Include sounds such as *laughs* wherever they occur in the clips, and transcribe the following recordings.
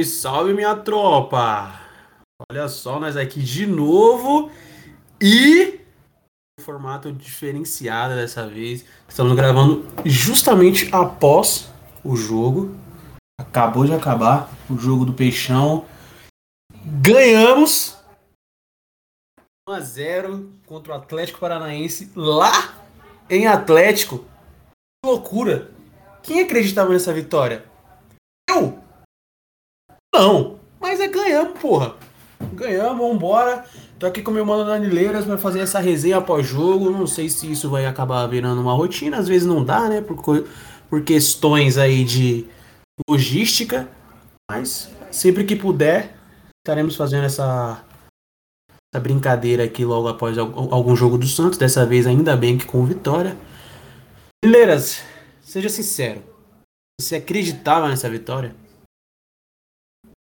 Salve, salve, minha tropa! Olha só, nós aqui de novo e formato diferenciado dessa vez. Estamos gravando justamente após o jogo. Acabou de acabar o jogo do Peixão. Ganhamos 1 a 0 contra o Atlético Paranaense lá em Atlético. Que loucura! Quem acreditava nessa vitória? Eu? Não, mas é ganhamos, porra. Ganhamos, vambora. Tô aqui com meu mano Danileiras para fazer essa resenha após jogo. Não sei se isso vai acabar virando uma rotina, às vezes não dá, né? Por, por questões aí de logística. Mas sempre que puder, estaremos fazendo essa, essa brincadeira aqui logo após algum jogo do Santos. Dessa vez, ainda bem que com vitória. Danileiras, seja sincero. Você acreditava nessa vitória?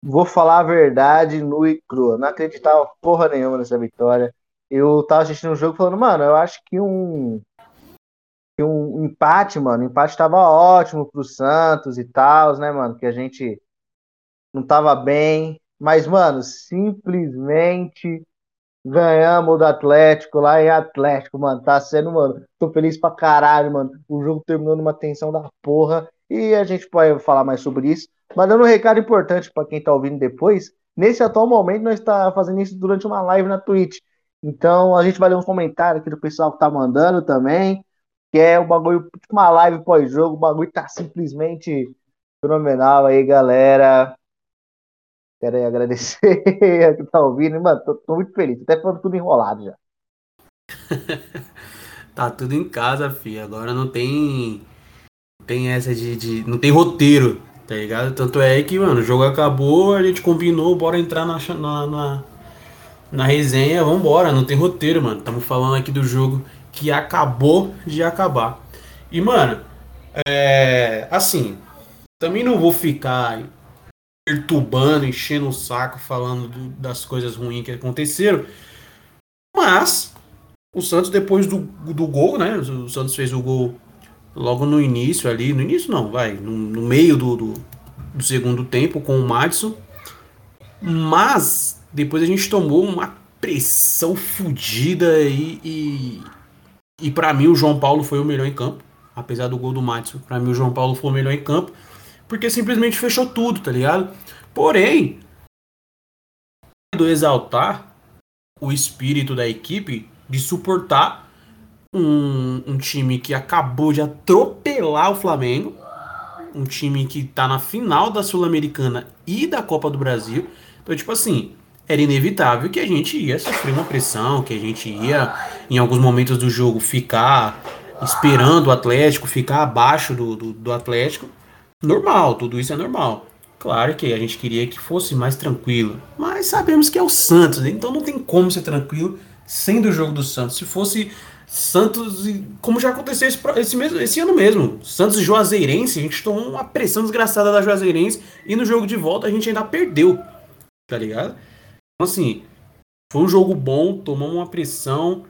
Vou falar a verdade nu e crua. Não acreditava porra nenhuma nessa vitória. Eu tava assistindo o um jogo falando, mano, eu acho que um, que um empate, mano, o empate tava ótimo pro Santos e tal, né, mano? Que a gente não tava bem. Mas, mano, simplesmente ganhamos do Atlético lá em Atlético, mano. Tá sendo, mano. Tô feliz pra caralho, mano. O jogo terminou numa tensão da porra. E a gente pode falar mais sobre isso. Mas dando um recado importante para quem está ouvindo depois, nesse atual momento nós está fazendo isso durante uma live na Twitch. Então a gente vai ler um comentário aqui do pessoal que tá mandando também, que é o bagulho, tipo uma live pós-jogo, o bagulho tá simplesmente fenomenal aí, galera. Quero aí agradecer *laughs* a que tá ouvindo. Mano, tô, tô muito feliz, até falando tudo enrolado já. *laughs* tá tudo em casa, filho. Agora não tem. Tem essa de, de. Não tem roteiro. Tá ligado? Tanto é que, mano, o jogo acabou, a gente combinou, bora entrar na, na, na, na resenha, vambora, não tem roteiro, mano. Estamos falando aqui do jogo que acabou de acabar. E, mano, é. Assim, também não vou ficar perturbando, enchendo o saco, falando do, das coisas ruins que aconteceram. Mas, o Santos, depois do, do gol, né? O Santos fez o gol logo no início ali, no início não, vai, no, no meio do, do, do, segundo tempo com o Madison. Mas depois a gente tomou uma pressão fodida e, e, e para mim o João Paulo foi o melhor em campo. Apesar do gol do Madison, para mim o João Paulo foi o melhor em campo. Porque simplesmente fechou tudo, tá ligado? Porém, do exaltar o espírito da equipe de suportar um, um time que acabou de atropelar o Flamengo, um time que tá na final da Sul-Americana e da Copa do Brasil. Então, tipo assim, era inevitável que a gente ia sofrer uma pressão, que a gente ia, em alguns momentos do jogo, ficar esperando o Atlético, ficar abaixo do, do, do Atlético. Normal, tudo isso é normal. Claro que a gente queria que fosse mais tranquilo, mas sabemos que é o Santos, então não tem como ser tranquilo sendo o jogo do Santos. Se fosse Santos, como já aconteceu esse, esse, mesmo, esse ano mesmo, Santos e Juazeirense, a gente tomou uma pressão desgraçada da Juazeirense e no jogo de volta a gente ainda perdeu, tá ligado? Então, assim, foi um jogo bom, tomamos uma pressão,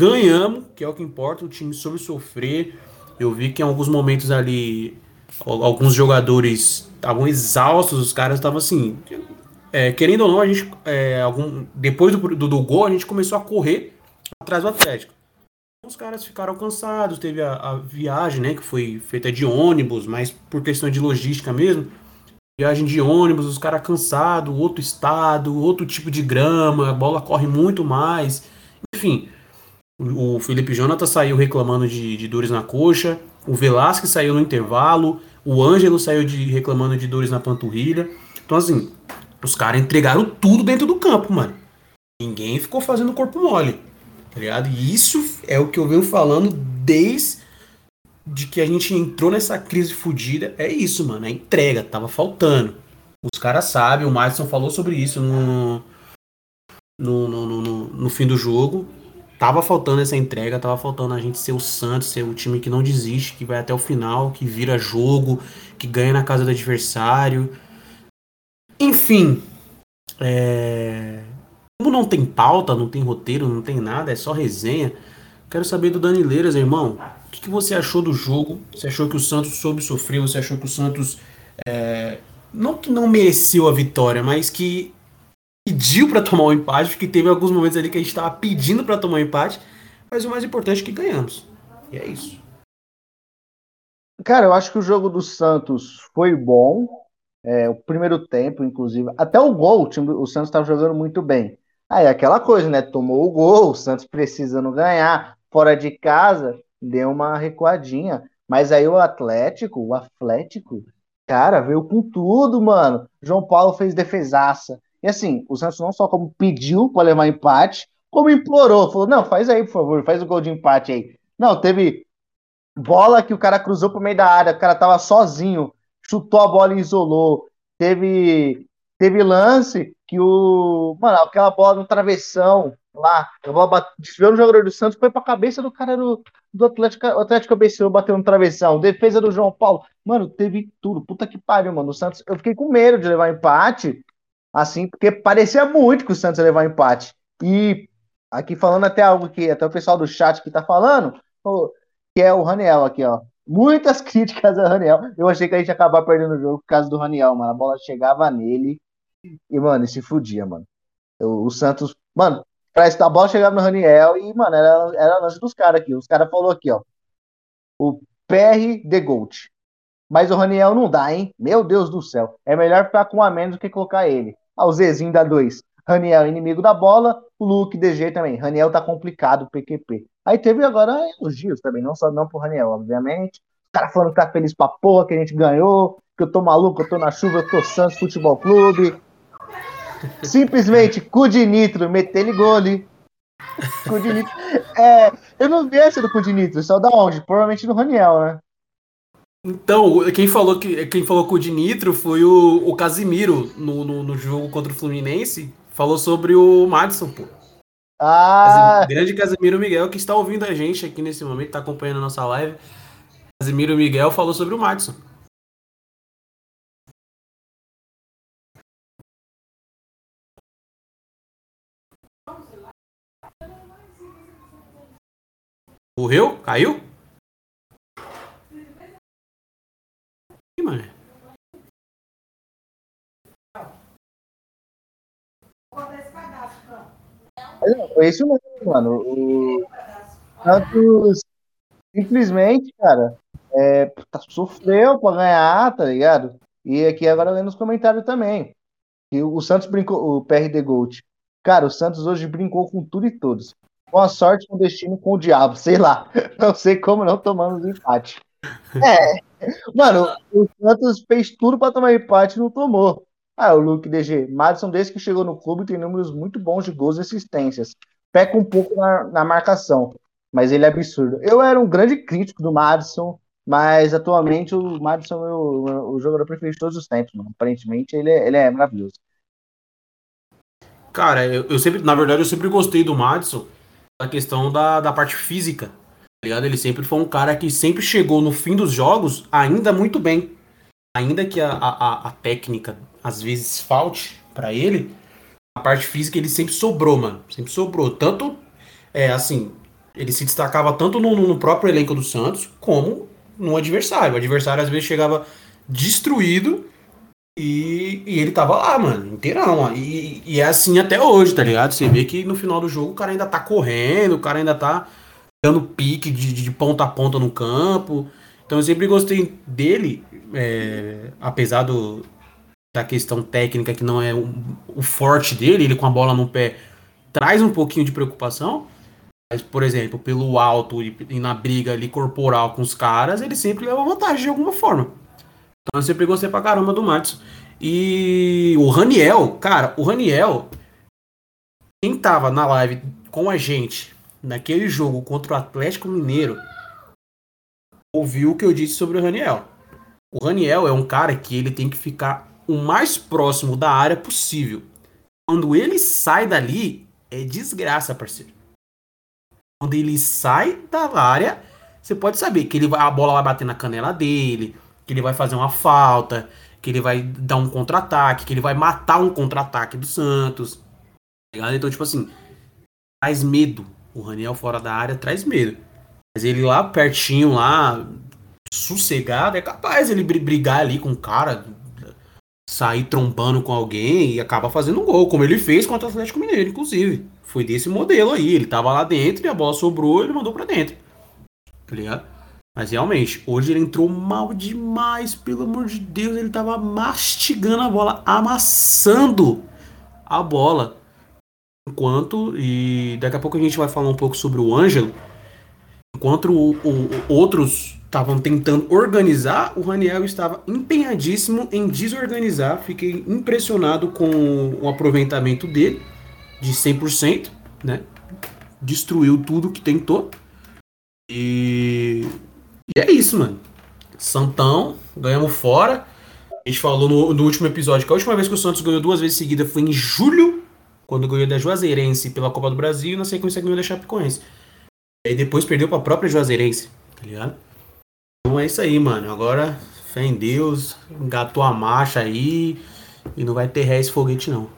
ganhamos, que é o que importa, o time soube sofrer. Eu vi que em alguns momentos ali, alguns jogadores estavam exaustos, os caras estavam assim. É, querendo ou não, a gente, é, algum, depois do, do, do gol, a gente começou a correr atrás do Atlético. Os caras ficaram cansados, teve a, a, viagem, né, que foi feita de ônibus, mas por questão de logística mesmo. Viagem de ônibus, os caras cansados, outro estado, outro tipo de grama, a bola corre muito mais. Enfim, o Felipe Jonathan saiu reclamando de, de dores na coxa, o Velasquez saiu no intervalo, o Ângelo saiu de, reclamando de dores na panturrilha. Então, assim, os caras entregaram tudo dentro do campo, mano. Ninguém ficou fazendo corpo mole. Tá ligado? E isso é o que eu venho falando desde de que a gente entrou nessa crise fodida. É isso, mano. É entrega. Tava faltando. Os caras sabem, o Madison falou sobre isso no, no, no, no, no fim do jogo. Tava faltando essa entrega, tava faltando a gente ser o Santos, ser o time que não desiste, que vai até o final, que vira jogo, que ganha na casa do adversário. Enfim, é... Como não tem pauta, não tem roteiro, não tem nada, é só resenha. Quero saber do Danileiras, irmão. O que, que, você achou do jogo? Você achou que o Santos soube sofrer? Você achou que o Santos é, não que não mereceu a vitória, mas que pediu para tomar o um empate, porque teve alguns momentos ali que a gente estava pedindo para tomar o um empate, mas o mais importante é que ganhamos. E é isso. Cara, eu acho que o jogo do Santos foi bom. É, o primeiro tempo, inclusive, até o gol, o, time, o Santos estava jogando muito bem. Aí aquela coisa, né? Tomou o gol, o Santos precisando ganhar, fora de casa, deu uma recuadinha. Mas aí o Atlético, o Atlético, cara, veio com tudo, mano. João Paulo fez defesaça. E assim, o Santos não só como pediu para levar empate, como implorou. Falou, não, faz aí, por favor, faz o gol de empate aí. Não, teve bola que o cara cruzou pro meio da área, o cara tava sozinho, chutou a bola e isolou. Teve, teve lance que o. Mano, aquela bola no travessão lá, a bola desviou no jogador do Santos, foi pra cabeça do cara do, do Atlético, o Atlético ABC bateu no travessão, defesa do João Paulo. Mano, teve tudo. Puta que pariu, mano. O Santos, eu fiquei com medo de levar empate, assim, porque parecia muito que o Santos ia levar empate. E aqui falando até algo que até o pessoal do chat que tá falando, que é o Raniel aqui, ó. Muitas *laughs* críticas ao Raniel. Eu achei que a gente ia acabar perdendo o jogo por causa do Raniel, mano. A bola chegava nele e, mano, ele se fudia, mano. O Santos, mano, parece que a bola chegava no Raniel e, mano, era, era lance dos caras aqui. Os caras falaram aqui, ó. O PR de Gold. Mas o Raniel não dá, hein? Meu Deus do céu. É melhor ficar com a menos do que colocar ele. Ah, o Zezinho dá dois. Raniel, inimigo da bola. O Luke, DG também. Raniel tá complicado, PQP. Aí teve agora elogios também, não só não pro Raniel, obviamente. Os caras falando que tá feliz pra porra, que a gente ganhou, que eu tô maluco, eu tô na chuva, eu tô Santos Futebol Clube. Simplesmente, cu de nitro, meter ele gole. Cu de nitro. É, eu não vi essa do cu de nitro, só da onde? Provavelmente do Raniel, né? Então, quem falou que quem falou o de Nitro foi o, o Casimiro no, no, no, jogo contra o Fluminense. Falou sobre o Madison, pô. Ah! grande Casimiro Miguel, que está ouvindo a gente aqui nesse momento, está acompanhando a nossa live. Casimiro Miguel falou sobre o Madison. Morreu? Caiu? Ih, mano. Não, foi isso mesmo, mano. O Santos simplesmente, cara, é, tá, sofreu pra ganhar, tá ligado? E aqui agora lendo os comentários também. Que o Santos brincou, o PRD Gold. Cara, o Santos hoje brincou com tudo e todos. Com a sorte, com o destino, com o diabo, sei lá. *laughs* Não sei como não tomamos empate. É, mano, o Santos fez tudo para tomar empate e não tomou. Ah, o Luke DG. Madison, desde que chegou no clube, tem números muito bons de gols e assistências. Peca um pouco na, na marcação, mas ele é absurdo. Eu era um grande crítico do Madison, mas atualmente o Madison é o, o jogador preferido de todos os tempos, mano. Aparentemente ele é, ele é maravilhoso. Cara, eu, eu, sempre, na verdade, eu sempre gostei do Madison a questão da, da parte física. Tá ligado? Ele sempre foi um cara que sempre chegou no fim dos jogos ainda muito bem. Ainda que a, a, a técnica às vezes falte para ele, a parte física ele sempre sobrou, mano. Sempre sobrou. Tanto, é assim, ele se destacava tanto no, no próprio elenco do Santos, como no adversário. O adversário às vezes chegava destruído e, e ele tava lá, mano, inteirão. E, e, é assim até hoje, tá ligado? Você vê que no final do jogo o cara ainda tá correndo, o cara ainda tá dando pique de, de ponta a ponta no campo. Então eu sempre gostei dele, é, apesar do, da questão técnica que não é o, forte dele, ele com a bola no pé traz um pouquinho de preocupação. Mas, por exemplo, pelo alto e, e na briga ali corporal com os caras, ele sempre leva vantagem de alguma forma. Então eu sempre gostei pra caramba do Matos. E o Raniel, cara, o Raniel, quem tava na live com a gente naquele jogo contra o Atlético Mineiro, ouviu o que eu disse sobre o Raniel. O Raniel é um cara que ele tem que ficar o mais próximo da área possível. Quando ele sai dali, é desgraça, parceiro. Quando ele sai da área, você pode saber que ele a bola vai bater na canela dele, que ele vai fazer uma falta, que ele vai dar um contra-ataque, que ele vai matar um contra-ataque do Santos. Tá então, tipo assim, traz medo. O Raniel fora da área traz medo. Mas ele lá pertinho, lá, sossegado, é capaz ele brigar ali com o cara, sair trombando com alguém e acaba fazendo um gol, como ele fez contra o Atlético Mineiro, inclusive. Foi desse modelo aí. Ele tava lá dentro e a bola sobrou ele mandou para dentro. Tá ligado? Mas realmente, hoje ele entrou mal demais, pelo amor de Deus. Ele tava mastigando a bola, amassando a bola. Enquanto, e daqui a pouco a gente vai falar um pouco sobre o Ângelo. Enquanto o, o, outros estavam tentando organizar, o Raniel estava empenhadíssimo em desorganizar. Fiquei impressionado com o aproveitamento dele de 100%, né? Destruiu tudo que tentou. E, e é isso, mano. Santão, ganhamos fora. A gente falou no, no, último episódio que a última vez que o Santos ganhou duas vezes seguida foi em julho, quando ganhou da Juazeirense pela Copa do Brasil e na sequência ganhou da Chapecoense. E depois perdeu pra própria Juazeirense, tá ligado? Então é isso aí, mano. Agora, fé em Deus, engatou a marcha aí e não vai ter ré esse foguete, não.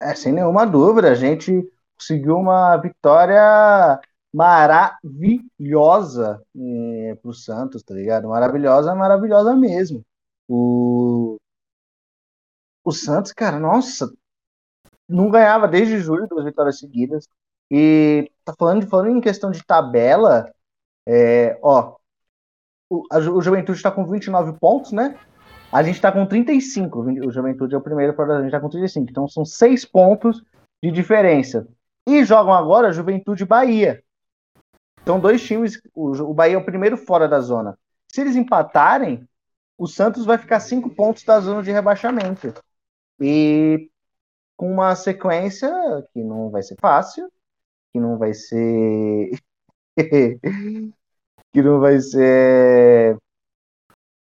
É, sem nenhuma dúvida, a gente conseguiu uma vitória maravilhosa é, pro Santos, tá ligado? Maravilhosa, maravilhosa mesmo. O, o Santos, cara, nossa, não ganhava desde julho duas vitórias seguidas. E tá falando, falando em questão de tabela, é, ó, o, a, o Juventude está com 29 pontos, né? A gente está com 35. O Juventude é o primeiro, a gente está com 35. Então são seis pontos de diferença. E jogam agora Juventude Bahia. Então, dois times. O, Bahia é o primeiro fora da zona. Se eles empatarem, o Santos vai ficar cinco pontos da zona de rebaixamento. E com uma sequência que não vai ser fácil, que não vai ser. *laughs* que não vai ser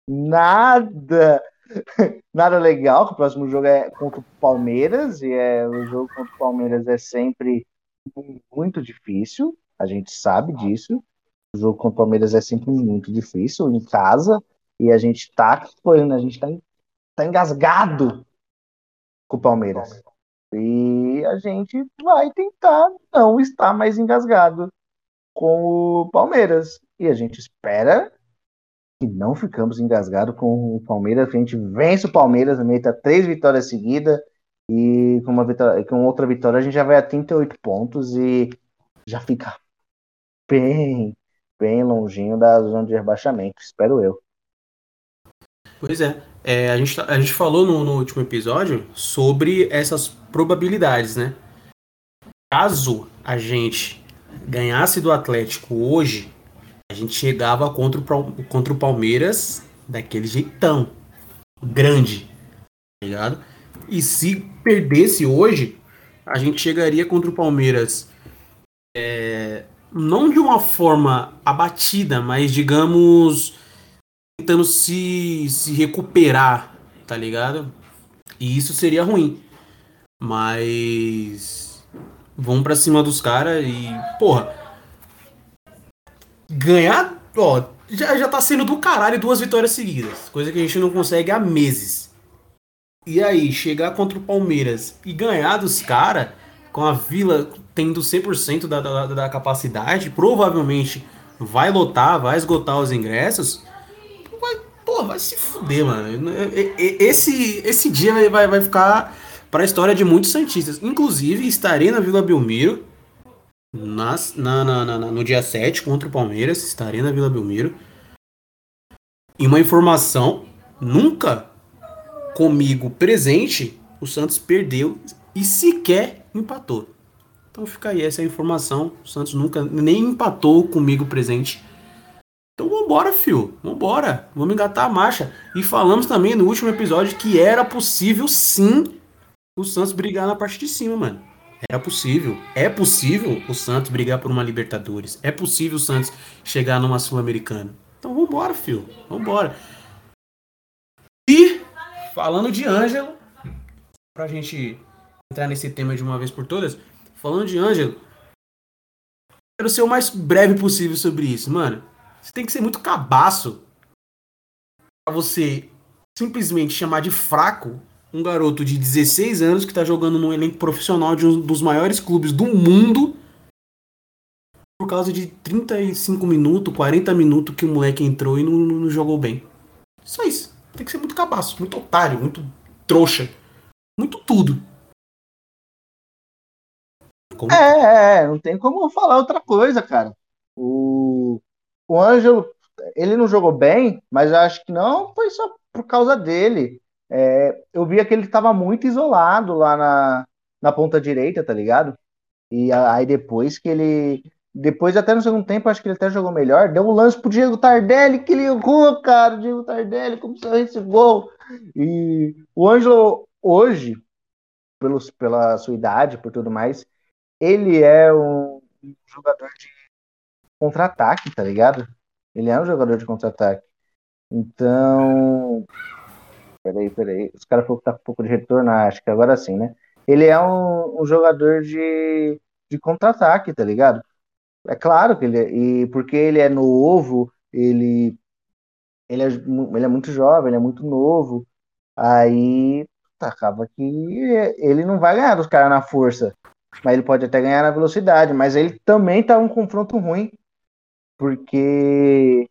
nada *laughs* nada legal, que o próximo jogo é contra o Palmeiras, e é, o jogo contra o Palmeiras é sempre muito difícil, a gente sabe disso. O jogo contra o Palmeiras é sempre muito difícil em casa, e a gente tá, a gente tá, tá engasgado com o Palmeiras. E a gente vai tentar não estar mais engasgado com o Palmeiras. E a gente espera que não ficamos engasgados com o Palmeiras, que a gente vence o Palmeiras, meta três vitórias seguidas e com uma vitória, com outra vitória a gente já vai a 38 pontos e já fica bem, bem longinho da zona de rebaixamento, espero eu. Pois é, é a, gente, tá, a gente falou no, no último episódio sobre essas probabilidades, né? Caso a gente ganhasse do Atlético hoje, a gente chegava contra o, contra o Palmeiras daquele jeitão. Grande. Tá ligado? E se perdesse hoje, a gente chegaria contra o Palmeiras é, não de uma forma abatida, mas digamos tentando se, se recuperar, tá ligado? E isso seria ruim. Mas vamos para cima dos caras e, porra, ganhar, ó, já, já tá sendo do caralho duas vitórias seguidas. Coisa que a gente não consegue há meses. E aí, chegar contra o Palmeiras e ganhar dos caras, com a Vila tendo 100% da, da, da capacidade, provavelmente vai lotar, vai esgotar os ingressos. Vai, pô, vai se fuder, mano. Esse, esse dia vai, vai ficar para a história de muitos Santistas. Inclusive, estarei na Vila Belmiro nas, na, na, na, no dia 7 contra o Palmeiras, estarei na Vila Belmiro. E uma informação: nunca comigo presente, o Santos perdeu e sequer empatou. Então fica aí essa informação. O Santos nunca nem empatou comigo presente. Então vambora, fio. Vambora. Vamos engatar a marcha. E falamos também no último episódio que era possível sim o Santos brigar na parte de cima, mano. Era possível. É possível o Santos brigar por uma Libertadores. É possível o Santos chegar numa Sul-Americana. Então vambora, filho. Vambora. E, falando de Ângelo, pra gente entrar nesse tema de uma vez por todas, falando de Ângelo, quero ser o mais breve possível sobre isso, mano. Você tem que ser muito cabaço pra você simplesmente chamar de fraco um garoto de 16 anos que está jogando no elenco profissional de um dos maiores clubes do mundo por causa de 35 minutos, 40 minutos que o moleque entrou e não, não jogou bem. Só isso. tem que ser muito cabaço, muito otário, muito trouxa, muito tudo. Como... É, é, não tem como falar outra coisa, cara. O, o Ângelo, ele não jogou bem, mas eu acho que não foi só por causa dele. É, eu via que ele estava muito isolado lá na, na ponta direita, tá ligado? E aí depois que ele. Depois, até no segundo tempo, acho que ele até jogou melhor. Deu um lance pro Diego Tardelli, que errou, cara. Diego Tardelli, como saiu esse gol. E o Ângelo, hoje, pelos, pela sua idade, por tudo mais, ele é um jogador de contra-ataque, tá ligado? Ele é um jogador de contra-ataque. Então. Peraí, peraí. Os caras falaram que tá com um pouco de retorno, ah, acho que agora sim, né? Ele é um, um jogador de, de contra-ataque, tá ligado? É claro que ele é, e porque ele é novo, ele ele é, ele é muito jovem, ele é muito novo, aí acaba que ele não vai ganhar dos caras na força, mas ele pode até ganhar na velocidade, mas ele também tá um confronto ruim, porque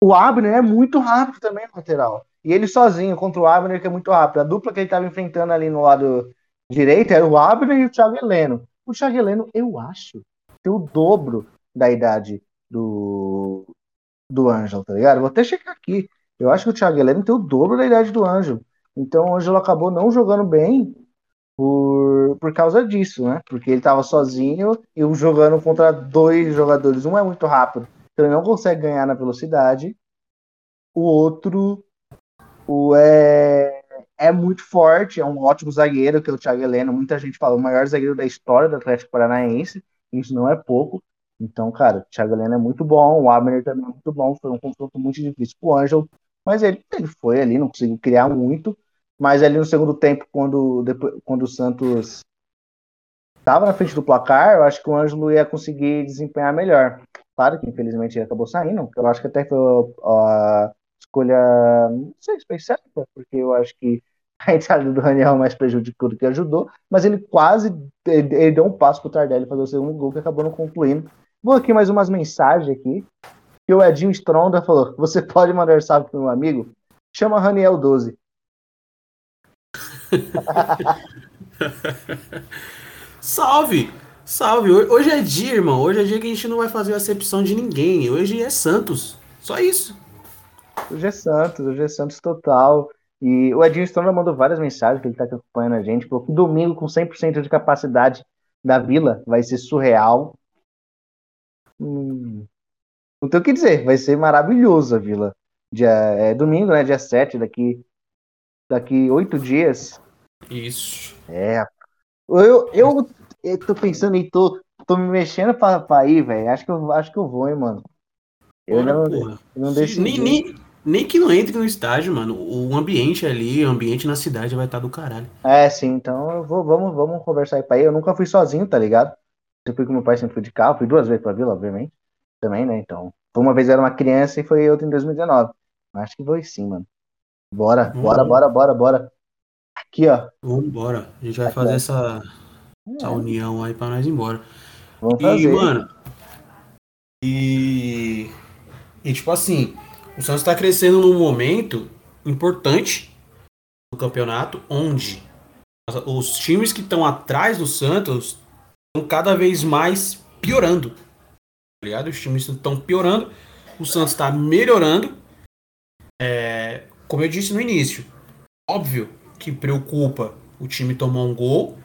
o Abner é muito rápido também no lateral. E ele sozinho contra o Abner, que é muito rápido. A dupla que ele estava enfrentando ali no lado direito era o Abner e o Thiago Heleno. O Thiago Heleno, eu acho, tem o dobro da idade do, do Ângelo, tá ligado? Vou até checar aqui. Eu acho que o Thiago Heleno tem o dobro da idade do Ângelo. Então o Ângelo acabou não jogando bem por, por causa disso, né? Porque ele estava sozinho e jogando contra dois jogadores. Um é muito rápido, então ele não consegue ganhar na velocidade. O outro o é, é muito forte, é um ótimo zagueiro, que é o Thiago Heleno. Muita gente fala o maior zagueiro da história do Atlético Paranaense. Isso não é pouco. Então, cara, o Thiago Heleno é muito bom, o Abner também é muito bom. Foi um confronto muito difícil com o Ângelo, mas ele, ele foi ali, não conseguiu criar muito. Mas ali no segundo tempo, quando, depois, quando o Santos estava na frente do placar, eu acho que o Ângelo ia conseguir desempenhar melhor. Claro que infelizmente ele acabou saindo, eu acho que até foi a escolha, não sei se foi certa, porque eu acho que a entrada do Daniel mais prejudicou do que ajudou, mas ele quase ele, deu um passo pro Tardelli fazer o segundo gol que acabou não concluindo. Vou aqui mais umas mensagens aqui. Que o Edinho Stronda falou: Você pode mandar salve pro meu amigo? Chama Raniel 12. *laughs* salve! Salve! Hoje é dia, irmão. Hoje é dia que a gente não vai fazer acepção de ninguém. Hoje é Santos. Só isso. Hoje é Santos, hoje é Santos total. E o Edinho Stronda mandou várias mensagens que ele tá acompanhando a gente. Falou que domingo, com 100% de capacidade da Vila, vai ser surreal. Hum, não tem o que dizer, vai ser maravilhoso a Vila. Dia, é domingo, né? Dia 7, daqui daqui oito dias. Isso. É. Eu, eu, eu tô pensando em tô, tô me mexendo pra, pra ir, velho. Acho que eu acho que eu vou, hein, mano. Eu não, porra. não deixo. Nem, nem, nem que não entre no estádio, mano. O ambiente ali, o ambiente na cidade vai estar tá do caralho. É, sim, então vou, vamos, vamos conversar aí pra ir. Eu nunca fui sozinho, tá ligado? Eu fui com meu pai, sempre fui de carro, fui duas vezes pra vila, obviamente. Também, né? Então, uma vez era uma criança e foi outra em 2019. Acho que foi sim, mano. Bora, uhum. bora, bora, bora, bora. Aqui, ó. Vamos embora. A gente vai Aqui, fazer essa, essa é. união aí pra nós ir embora. Vamos e, fazer. mano. E. E tipo assim, o Santos tá crescendo num momento importante no campeonato, onde os times que estão atrás do Santos estão cada vez mais piorando. Tá ligado? Os times estão piorando, o Santos está melhorando. É, como eu disse no início, óbvio que preocupa o time tomar um gol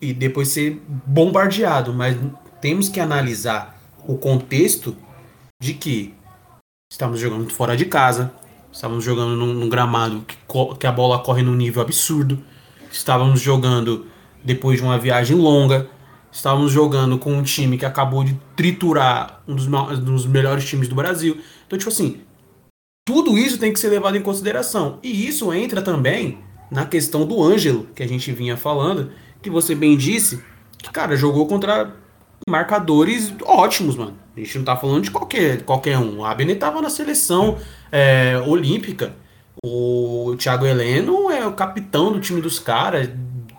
e depois ser bombardeado, mas temos que analisar o contexto de que estamos jogando fora de casa, estávamos jogando num, num gramado que, que a bola corre num nível absurdo, estávamos jogando depois de uma viagem longa, Estávamos jogando com um time que acabou de triturar um dos, um dos melhores times do Brasil. Então, tipo assim, tudo isso tem que ser levado em consideração. E isso entra também na questão do Ângelo, que a gente vinha falando, que você bem disse, que, cara, jogou contra marcadores ótimos, mano. A gente não tá falando de qualquer, qualquer um. O Abner tava na seleção é, olímpica. O Thiago Heleno é o capitão do time dos caras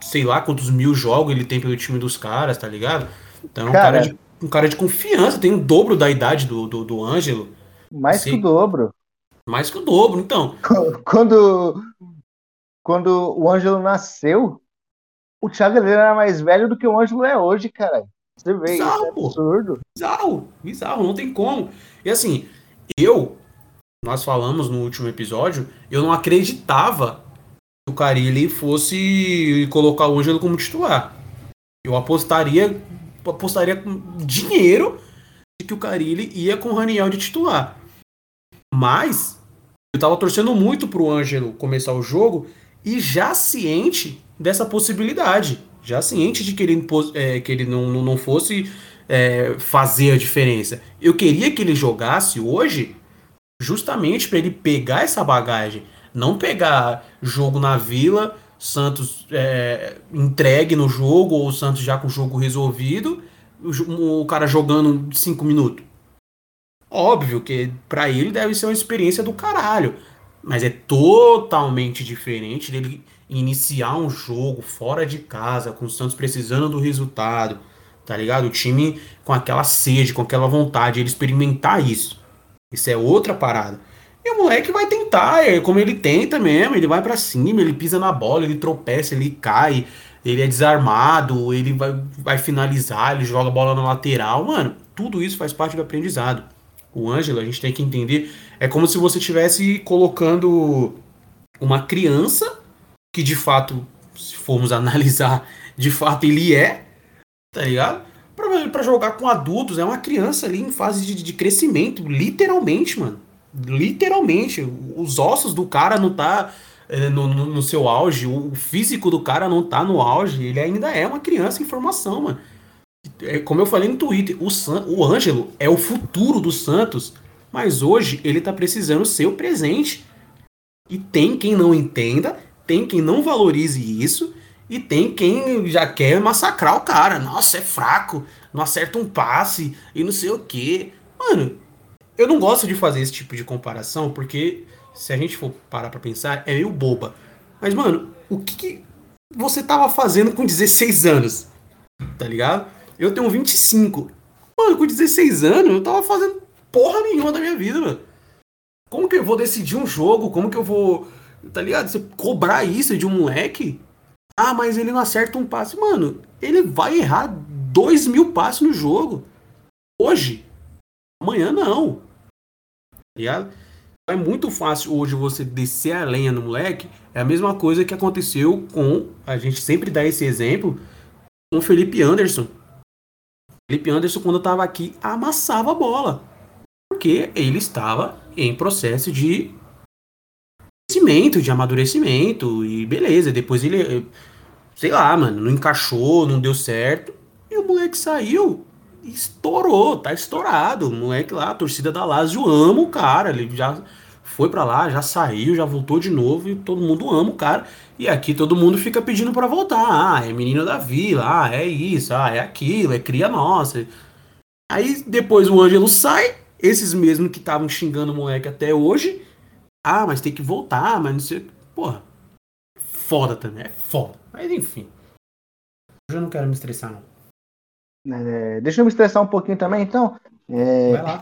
sei lá quantos mil jogos ele tem pelo time dos caras, tá ligado? Então é um cara, cara de, um cara de confiança, tem o dobro da idade do, do, do Ângelo. Mais que o dobro. Mais que o dobro, então. *laughs* Quando, quando o Ângelo nasceu, o Thiago Heleno era mais velho do que o Ângelo é hoje, cara. Você vê bizarro, isso, é absurdo. Bizarro, bizarro, não tem como. E assim, eu, nós falamos no último episódio, eu não acreditava que o Carilli fosse colocar o Ângelo como titular. Eu apostaria, apostaria com dinheiro de que o Carilli ia com o Raniel de titular. Mas eu tava torcendo muito pro Ângelo começar o jogo e já ciente dessa possibilidade. Já ciente de que ele, é, que ele não, não fosse é, fazer a diferença. Eu queria que ele jogasse hoje justamente para ele pegar essa bagagem. Não pegar jogo na vila, Santos é, entregue no jogo, ou Santos já com o jogo resolvido, o, o cara jogando cinco minutos. Óbvio que para ele deve ser uma experiência do caralho. Mas é totalmente diferente dele iniciar um jogo fora de casa, com o Santos precisando do resultado, tá ligado? O time com aquela sede, com aquela vontade, ele experimentar isso. Isso é outra parada. E o moleque vai tentar, é como ele tenta mesmo, ele vai para cima, ele pisa na bola, ele tropeça, ele cai, ele é desarmado, ele vai, vai finalizar, ele joga a bola na lateral, mano. Tudo isso faz parte do aprendizado. O Ângelo, a gente tem que entender é como se você estivesse colocando uma criança, que de fato, se formos *laughs* analisar, de fato ele é, tá ligado? Pra jogar com adultos, é uma criança ali em fase de, de crescimento, literalmente, mano. Literalmente. Os ossos do cara não tá é, no, no, no, seu auge, o físico do cara não tá no auge, ele ainda é uma criança em formação, mano. É, como eu falei no Twitter, o, San, o Ângelo é o futuro do Santos mas hoje ele está precisando ser o presente. E tem quem não entenda, tem quem não valorize isso, e tem quem já quer massacrar o cara. Nossa, é fraco, não acerta um passe e não sei o que. Mano, eu não gosto de fazer esse tipo de comparação, porque se a gente for parar pra pensar, é meio boba. Mas, mano, o que, que você tava fazendo com 16 anos? Tá ligado? Eu tenho 25. Mano, com 16 anos, eu tava fazendo porra nenhuma da minha vida, mano. Como que eu vou decidir um jogo? Como que eu vou. Tá ligado? Você cobrar isso de um moleque? Ah, mas ele não acerta um passe. Mano, ele vai errar dois mil passes no jogo. Hoje. Amanhã não. Tá ligado? É muito fácil hoje você descer a lenha no moleque. É a mesma coisa que aconteceu com. A gente sempre dá esse exemplo. Com o Felipe Anderson. Felipe Anderson, quando eu tava aqui, amassava a bola porque ele estava em processo de crescimento, de amadurecimento e beleza. Depois ele, sei lá, mano, não encaixou, não deu certo. E o moleque saiu estourou, tá estourado. O moleque lá, a torcida da Lazio ama o cara. Ele já foi para lá, já saiu, já voltou de novo e todo mundo ama o cara. E aqui todo mundo fica pedindo para voltar. Ah, é menino da vila, ah, é isso, ah, é aquilo, é cria nossa. Aí depois o Ângelo sai, esses mesmos que estavam xingando o moleque até hoje. Ah, mas tem que voltar, mas não sei. Porra. Foda também, é foda. Mas enfim. Hoje eu não quero me estressar, não. É, deixa eu me estressar um pouquinho também, então. É... Vai lá.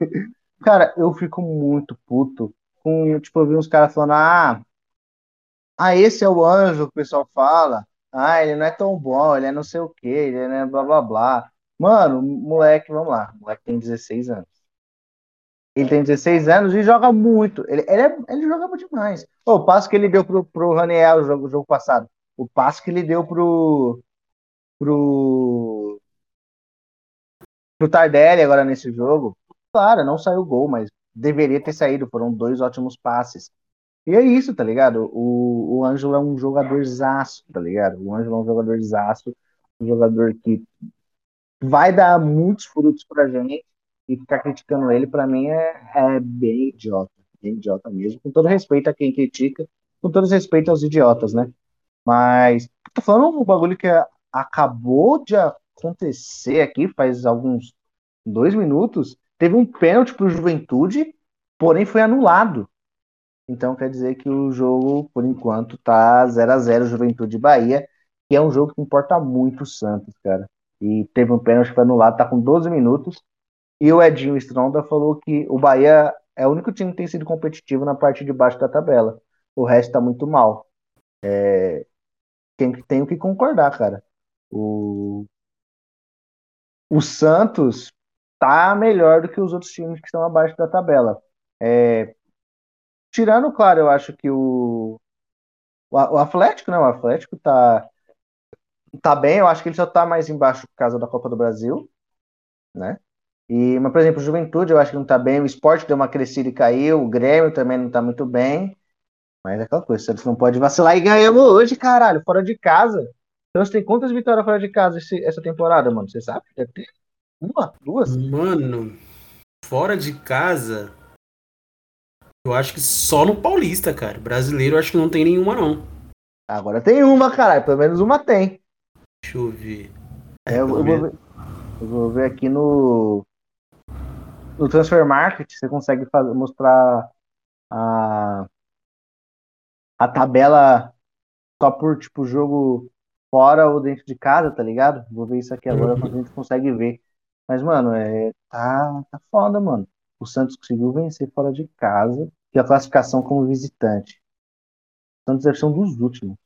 *laughs* Cara, eu fico muito puto com, tipo, eu vi uns caras falando, ah, ah, esse é o anjo que o pessoal fala. Ah, ele não é tão bom, ele é não sei o que, ele é blá blá blá. Mano, moleque, vamos lá, moleque tem 16 anos. Ele tem 16 anos e joga muito. Ele, ele, é, ele demais. Oh, o passo que ele deu pro, pro Raniel no jogo, jogo passado. O passo que ele deu pro. pro. pro Tardelli agora nesse jogo. Claro, não saiu gol, mas deveria ter saído. Foram dois ótimos passes. E é isso, tá ligado? O, o Ângelo é um jogador zaço, tá ligado? O Ângelo é um jogador zaço, um jogador que vai dar muitos frutos pra gente e ficar criticando ele, para mim, é, é bem idiota. Bem idiota mesmo. Com todo respeito a quem critica, com todo respeito aos idiotas, né? Mas, tô falando um bagulho que acabou de acontecer aqui faz alguns dois minutos. Teve um pênalti pro Juventude, porém foi anulado. Então quer dizer que o jogo, por enquanto, tá 0 a 0 Juventude Bahia, que é um jogo que importa muito o Santos, cara. E teve um pênalti foi anulado, tá com 12 minutos. E o Edinho Stronda falou que o Bahia é o único time que tem sido competitivo na parte de baixo da tabela. O resto tá muito mal. É, tem, tenho que concordar, cara. O, o Santos tá melhor do que os outros times que estão abaixo da tabela. É, tirando, claro, eu acho que o, o, o Atlético, né? O Atlético tá, tá bem, eu acho que ele só tá mais embaixo por causa da Copa do Brasil, né? E, mas, por exemplo, o Juventude eu acho que não tá bem, o esporte deu uma crescida e caiu, o Grêmio também não tá muito bem. Mas é aquela coisa, você não pode vacilar e ganhamos hoje, caralho, fora de casa. Então você tem quantas vitórias fora de casa esse, essa temporada, mano? Você sabe? Deve ter uma, duas? Mano, fora de casa, eu acho que só no Paulista, cara. Brasileiro eu acho que não tem nenhuma, não. Agora tem uma, caralho. Pelo menos uma tem. Deixa eu ver. É, eu, eu, vou ver eu, vou ver aqui no. No Transfer Market, você consegue fazer, mostrar a, a tabela só por tipo jogo fora ou dentro de casa, tá ligado? Vou ver isso aqui agora uhum. a gente consegue ver. Mas, mano, é, tá, tá foda, mano. O Santos conseguiu vencer fora de casa e a classificação como visitante. O Santos deve ser um dos últimos.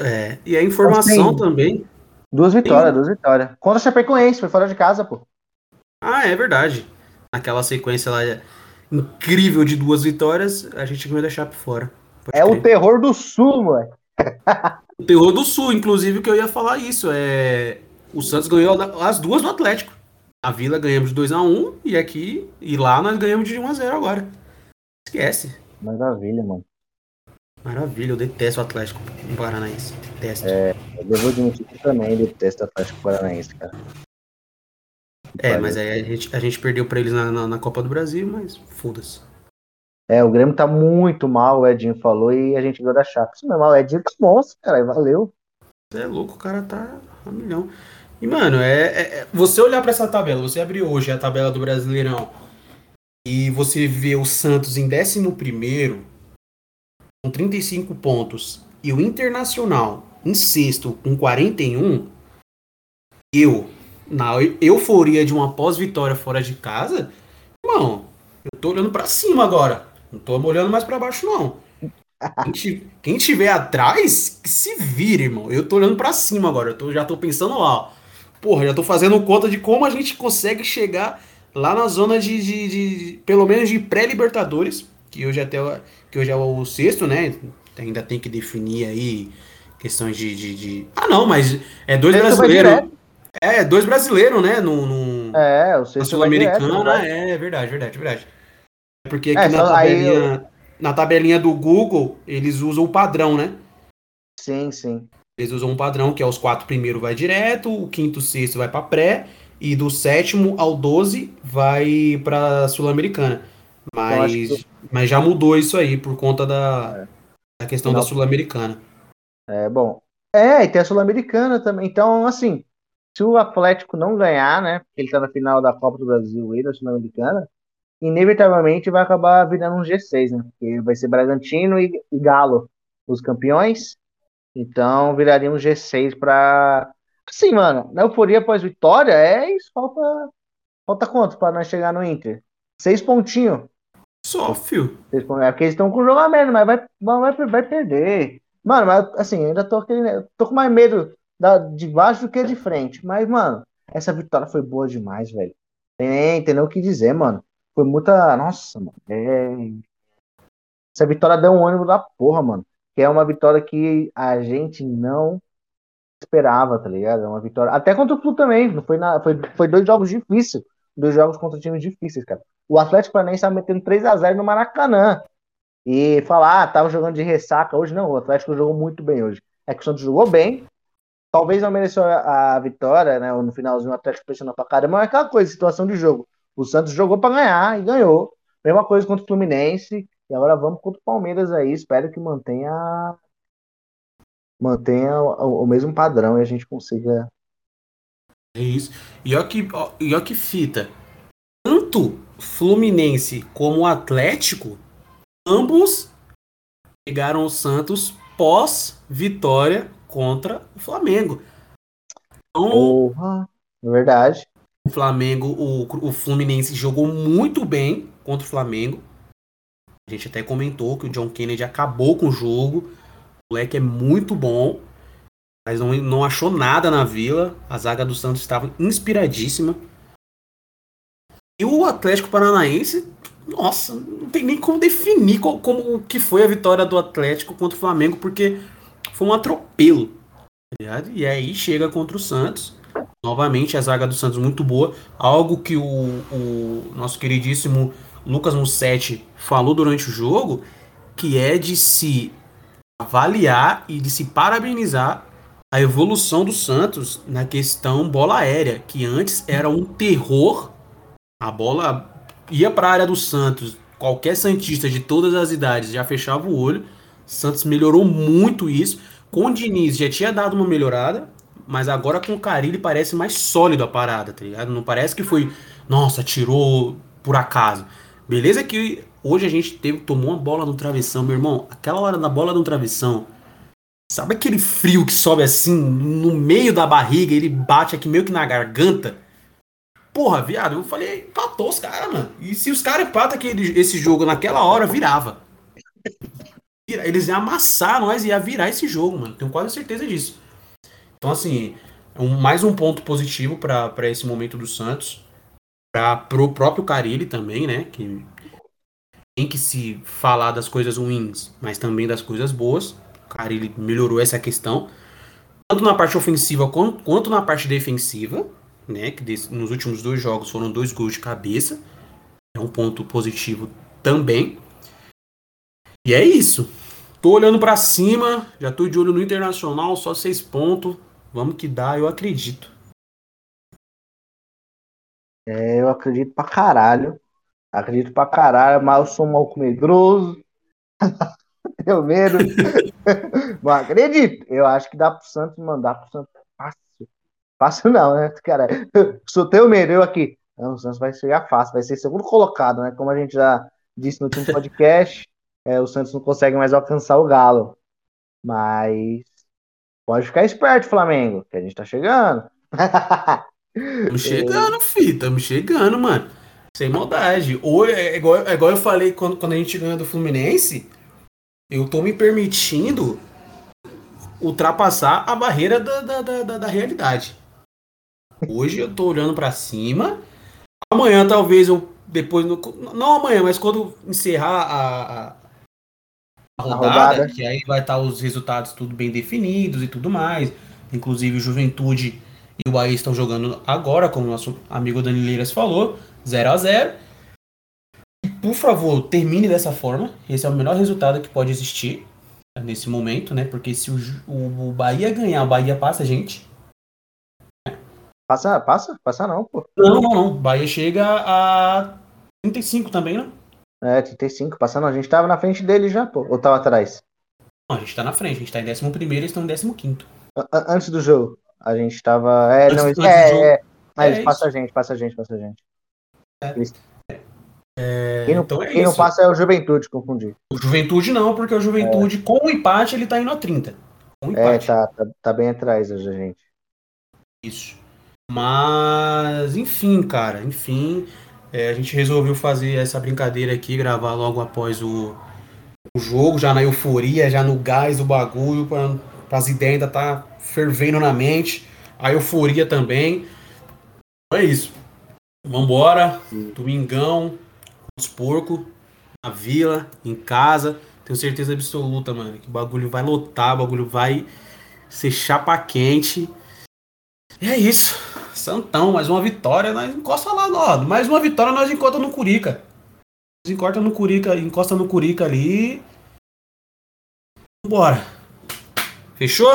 É, e a informação também. Duas vitórias, tem... duas vitórias. Contra a Chapecoense, foi fora de casa, pô. Ah, é verdade. Naquela sequência lá incrível de duas vitórias, a gente ganhou da Chape fora. É crer. o terror do Sul, mano. o terror do Sul, inclusive, que eu ia falar isso. É... O Santos ganhou as duas do Atlético. A Vila ganhamos de 2x1 e aqui e lá nós ganhamos de 1x0 agora. Esquece. Maravilha, mano. Maravilha, eu detesto o Atlético Paranaense. Detesto. É, eu devo admitir que também detesto o Atlético Paranaense, cara. É, mas aí a gente, a gente perdeu pra eles na, na, na Copa do Brasil, mas foda-se. É, o Grêmio tá muito mal, o Edinho falou, e a gente ganhou da Chape. Isso mesmo, o Edinho tá monstro, cara, valeu. É louco, o cara tá a milhão. E, mano, é, é, é você olhar para essa tabela, você abrir hoje a tabela do Brasileirão e você vê o Santos em 11 com 35 pontos e o Internacional em sexto com 41, eu, na euforia de uma pós-vitória fora de casa, irmão, eu tô olhando para cima agora. Não tô olhando mais para baixo, não. Quem, quem tiver atrás, que se vire, irmão. Eu tô olhando para cima agora. Eu tô, já tô pensando lá, ó. Porra, já tô fazendo conta de como a gente consegue chegar lá na zona de, de, de pelo menos de pré-libertadores, que hoje até que hoje é o sexto, né? Ainda tem que definir aí questões de, de, de... ah não, mas é dois brasileiros. É, dois brasileiros, né? No, no... É, o sexto sul-americana, é verdade, verdade, verdade. Porque aqui é, na, tabelinha, eu... na tabelinha do Google, eles usam o padrão, né? Sim, sim. Eles usam um padrão que é os quatro primeiros vai direto, o quinto, sexto vai para pré, e do sétimo ao 12 vai para Sul-Americana. Mas, que... mas já mudou isso aí por conta da, é. da questão Não. da Sul-Americana. É, bom. É, e tem a Sul-Americana também. Então, assim, se o Atlético não ganhar, né? Porque ele tá na final da Copa do Brasil e da Sul-Americana, inevitavelmente vai acabar virando um G6, né? Porque vai ser Bragantino e, e Galo os campeões. Então viraria um G6 para Assim, mano, na euforia após vitória, é isso. Falta. Falta quanto para nós chegar no Inter? Seis pontinhos. Só, fio. Seis pontinhos. É porque eles estão com o jogo a menos, mas vai, vai, vai perder. Mano, mas assim, ainda tô, tô com mais medo da, de baixo do que de frente. Mas, mano, essa vitória foi boa demais, velho. Tem tem nem o que dizer, mano. Foi muita. Nossa, mano. É... Essa vitória deu um ânimo da porra, mano. Que é uma vitória que a gente não esperava, tá ligado? É uma vitória. Até contra o Flu também. Não foi, na, foi, foi dois jogos difíceis. Dois jogos contra times difíceis, cara. O Atlético Paranaense tá metendo 3 a 0 no Maracanã. E falar, ah, tava jogando de ressaca hoje. Não, o Atlético jogou muito bem hoje. É que o Santos jogou bem. Talvez não mereceu a, vitória, né? No finalzinho o Atlético pressionou pra caramba. Mas é aquela coisa, situação de jogo. O Santos jogou para ganhar e ganhou. Mesma coisa contra o Fluminense. E agora vamos contra o Palmeiras aí. Espero que mantenha mantenha o, o mesmo padrão e a gente consiga. É isso. E olha que, e olha que fita. Tanto Fluminense como Atlético, ambos pegaram o Santos pós vitória contra o Flamengo. Então, Porra, é verdade. O Flamengo, o, o Fluminense jogou muito bem contra o Flamengo. A gente até comentou que o John Kennedy acabou com o jogo. O moleque é muito bom, mas não, não achou nada na vila. A zaga do Santos estava inspiradíssima. E o Atlético Paranaense, nossa, não tem nem como definir como, como que foi a vitória do Atlético contra o Flamengo, porque foi um atropelo. Tá e aí chega contra o Santos. Novamente a zaga do Santos muito boa. Algo que o, o nosso queridíssimo Lucas Mussetti falou durante o jogo, que é de se avaliar e de se parabenizar a evolução do Santos na questão bola aérea, que antes era um terror a bola ia para a área do Santos. Qualquer Santista de todas as idades já fechava o olho. Santos melhorou muito isso. Com o Diniz já tinha dado uma melhorada, mas agora com o Carilli parece mais sólido a parada, tá ligado? Não parece que foi, nossa, tirou por acaso. Beleza que hoje a gente teve, tomou uma bola no travessão, meu irmão. Aquela hora da bola no travessão, sabe aquele frio que sobe assim no meio da barriga, ele bate aqui meio que na garganta? Porra, viado, eu falei, empatou os caras, mano. E se os caras empatam esse jogo naquela hora, virava. Eles iam amassar nós e ia virar esse jogo, mano. Tenho quase certeza disso. Então, assim, um, mais um ponto positivo para esse momento do Santos. Pra, pro próprio Carilli também, né? Que tem que se falar das coisas ruins, mas também das coisas boas. O Carilli melhorou essa questão. Tanto na parte ofensiva quanto, quanto na parte defensiva né? Que nos últimos dois jogos foram dois gols de cabeça. É um ponto positivo também. E é isso. Tô olhando para cima, já tô de olho no Internacional, só seis pontos. Vamos que dá, eu acredito. É, eu acredito pra caralho. Acredito pra caralho, mas eu sou um mal medroso. *laughs* Tenho medo. *laughs* mas acredito. Eu acho que dá pro Santos mandar pro Santos Fácil não, né, cara? *laughs* Sou teu medo, eu aqui. Não, o Santos vai chegar fácil, vai ser segundo colocado, né? Como a gente já disse no último podcast, é, o Santos não consegue mais alcançar o Galo. Mas pode ficar esperto, Flamengo, que a gente tá chegando. Estamos *laughs* chegando, filho, estamos chegando, mano. Sem maldade. Ou é igual, é igual eu falei quando, quando a gente ganha do Fluminense, eu tô me permitindo ultrapassar a barreira da, da, da, da realidade. Hoje eu tô olhando para cima. Amanhã talvez eu depois não amanhã, mas quando encerrar a, rodada, rodada, que aí vai estar tá os resultados tudo bem definidos e tudo mais. Inclusive o Juventude e o Bahia estão jogando agora, como nosso amigo Dani Leiras falou, 0 a 0. Por favor, termine dessa forma. Esse é o melhor resultado que pode existir nesse momento, né? Porque se o, o, o Bahia ganhar, o Bahia passa a gente. Passa, passa? Passa não, pô. Não, não, não. Bahia chega a 35 também, né? É, 35, passando. A gente tava na frente dele já, pô. Ou tava atrás? Não, a gente tá na frente. A gente tá em 11 e eles estão em 15. Antes do jogo. A gente tava. É, antes, não, antes é, é. Mas é, passa a gente, passa a gente, passa a gente. É. É, quem não, então é quem não passa é o Juventude, confundi. O Juventude não, porque o Juventude, é. com o empate, ele tá indo a 30. é, tá, tá, tá, bem atrás da gente. Isso. Mas, enfim, cara, enfim, é, a gente resolveu fazer essa brincadeira aqui, gravar logo após o, o jogo, já na euforia, já no gás do bagulho, para as ideias ainda tá fervendo na mente, a euforia também. Então é isso. Vambora, domingão, os porcos, na vila, em casa. Tenho certeza absoluta, mano, que o bagulho vai lotar, o bagulho vai ser chapa quente. E é isso. Santão, mais uma vitória, nós encosta lá, ó. Mais uma vitória nós encosta no Curica. Nós encosta no Curica, encosta no Curica ali. Bora. Fechou?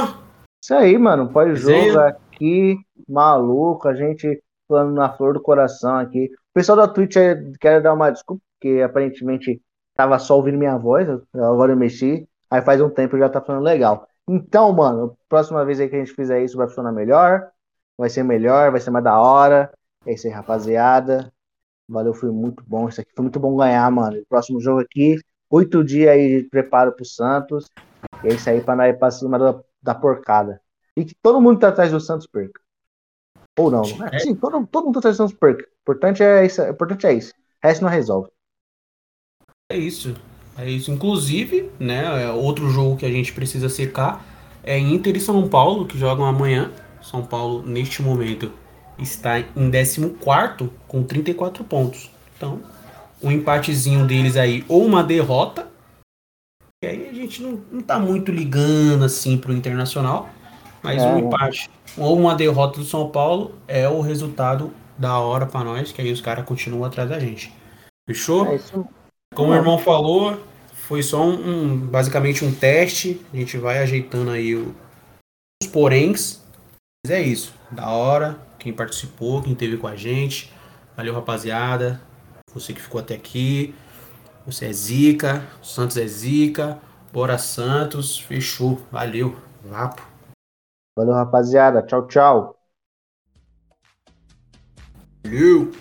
Isso aí, mano. Pós-jogo aqui, maluco, a gente falando na flor do coração aqui. O pessoal da Twitch quer dar uma desculpa, porque aparentemente tava só ouvindo minha voz, agora eu mexi, aí faz um tempo já tá falando legal. Então, mano, próxima vez aí que a gente fizer isso vai funcionar melhor vai ser melhor, vai ser mais da hora. É isso aí, rapaziada. Valeu, foi muito bom. Isso aqui foi muito bom ganhar, mano. O próximo jogo aqui, oito dias aí de preparo pro Santos. E é isso aí pra nós ir pra cima da, da porcada. E que todo mundo tá atrás do Santos perca. Ou não. É, sim, todo, todo mundo tá atrás do Santos perca. O importante é isso. importante é isso. O resto não resolve. É isso. É isso. Inclusive, né, é outro jogo que a gente precisa secar é Inter e São Paulo, que jogam amanhã. São Paulo, neste momento, está em 14 com 34 pontos. Então, um empatezinho deles aí, ou uma derrota. E aí a gente não, não tá muito ligando assim pro Internacional. Mas é, um empate ou uma derrota do São Paulo é o resultado da hora para nós, que aí os caras continuam atrás da gente. Fechou? É. Como o irmão falou, foi só um, um, basicamente um teste. A gente vai ajeitando aí o, os poréns. Mas é isso. Da hora. Quem participou, quem teve com a gente. Valeu, rapaziada. Você que ficou até aqui. Você é zica. O Santos é zica. Bora Santos. Fechou. Valeu. Vapo. Valeu, rapaziada. Tchau, tchau. Valeu.